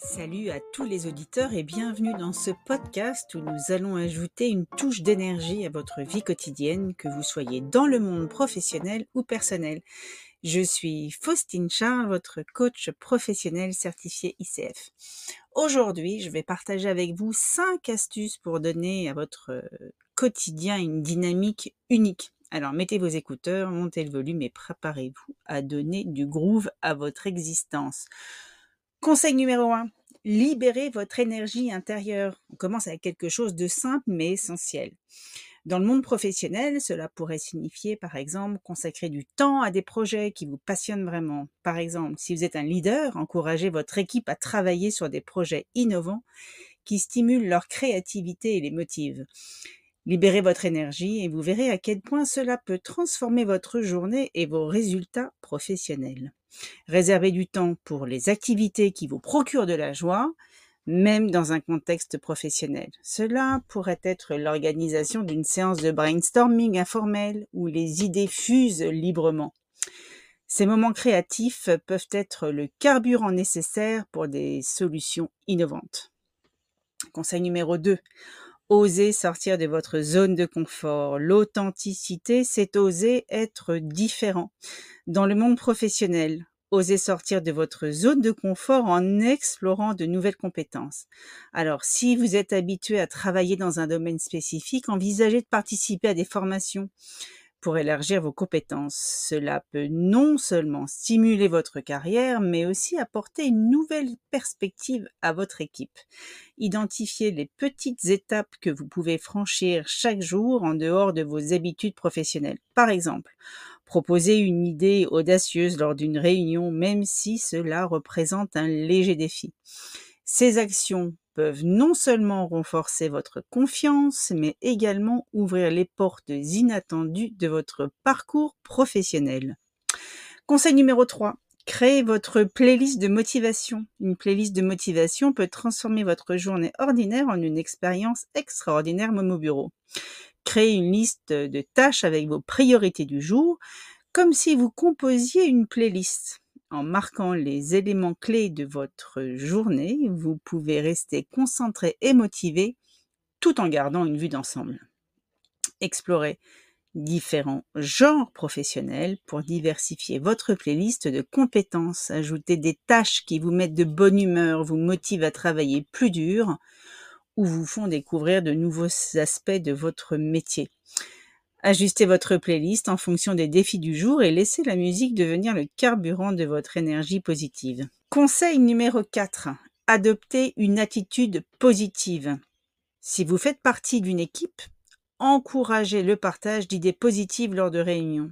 Salut à tous les auditeurs et bienvenue dans ce podcast où nous allons ajouter une touche d'énergie à votre vie quotidienne, que vous soyez dans le monde professionnel ou personnel. Je suis Faustine Charles, votre coach professionnel certifié ICF. Aujourd'hui, je vais partager avec vous cinq astuces pour donner à votre quotidien une dynamique unique. Alors mettez vos écouteurs, montez le volume et préparez-vous à donner du groove à votre existence. Conseil numéro 1. Libérez votre énergie intérieure. On commence avec quelque chose de simple mais essentiel. Dans le monde professionnel, cela pourrait signifier, par exemple, consacrer du temps à des projets qui vous passionnent vraiment. Par exemple, si vous êtes un leader, encouragez votre équipe à travailler sur des projets innovants qui stimulent leur créativité et les motivent. Libérez votre énergie et vous verrez à quel point cela peut transformer votre journée et vos résultats professionnels. Réservez du temps pour les activités qui vous procurent de la joie, même dans un contexte professionnel. Cela pourrait être l'organisation d'une séance de brainstorming informel où les idées fusent librement. Ces moments créatifs peuvent être le carburant nécessaire pour des solutions innovantes. Conseil numéro 2. Osez sortir de votre zone de confort. L'authenticité, c'est oser être différent. Dans le monde professionnel, osez sortir de votre zone de confort en explorant de nouvelles compétences. Alors, si vous êtes habitué à travailler dans un domaine spécifique, envisagez de participer à des formations pour élargir vos compétences. Cela peut non seulement stimuler votre carrière, mais aussi apporter une nouvelle perspective à votre équipe. Identifiez les petites étapes que vous pouvez franchir chaque jour en dehors de vos habitudes professionnelles. Par exemple, proposer une idée audacieuse lors d'une réunion, même si cela représente un léger défi. Ces actions peuvent non seulement renforcer votre confiance, mais également ouvrir les portes inattendues de votre parcours professionnel. Conseil numéro 3. Créez votre playlist de motivation. Une playlist de motivation peut transformer votre journée ordinaire en une expérience extraordinaire Momo Bureau. Créez une liste de tâches avec vos priorités du jour, comme si vous composiez une playlist. En marquant les éléments clés de votre journée, vous pouvez rester concentré et motivé tout en gardant une vue d'ensemble. Explorez différents genres professionnels pour diversifier votre playlist de compétences. Ajoutez des tâches qui vous mettent de bonne humeur, vous motivent à travailler plus dur ou vous font découvrir de nouveaux aspects de votre métier. Ajustez votre playlist en fonction des défis du jour et laissez la musique devenir le carburant de votre énergie positive. Conseil numéro 4. Adoptez une attitude positive. Si vous faites partie d'une équipe, encouragez le partage d'idées positives lors de réunions.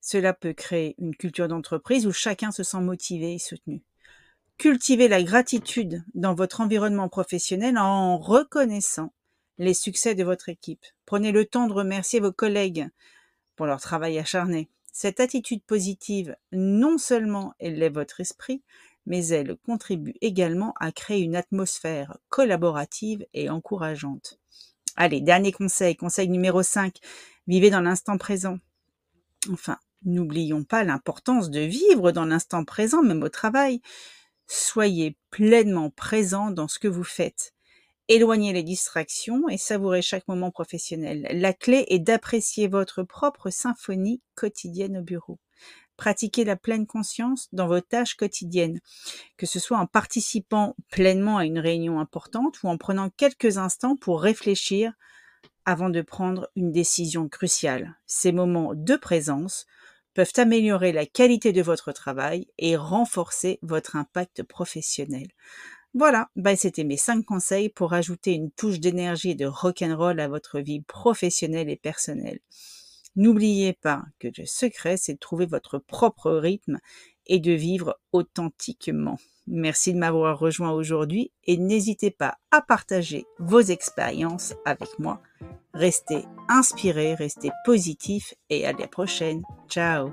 Cela peut créer une culture d'entreprise où chacun se sent motivé et soutenu. Cultivez la gratitude dans votre environnement professionnel en reconnaissant les succès de votre équipe. Prenez le temps de remercier vos collègues pour leur travail acharné. Cette attitude positive non seulement élève votre esprit, mais elle contribue également à créer une atmosphère collaborative et encourageante. Allez, dernier conseil, conseil numéro 5, vivez dans l'instant présent. Enfin, n'oublions pas l'importance de vivre dans l'instant présent, même au travail. Soyez pleinement présent dans ce que vous faites. Éloignez les distractions et savourez chaque moment professionnel. La clé est d'apprécier votre propre symphonie quotidienne au bureau. Pratiquez la pleine conscience dans vos tâches quotidiennes, que ce soit en participant pleinement à une réunion importante ou en prenant quelques instants pour réfléchir avant de prendre une décision cruciale. Ces moments de présence peuvent améliorer la qualité de votre travail et renforcer votre impact professionnel. Voilà, bah c'était mes cinq conseils pour ajouter une touche d'énergie et de rock'n'roll à votre vie professionnelle et personnelle. N'oubliez pas que le secret, c'est de trouver votre propre rythme et de vivre authentiquement. Merci de m'avoir rejoint aujourd'hui et n'hésitez pas à partager vos expériences avec moi. Restez inspirés, restez positifs et à la prochaine. Ciao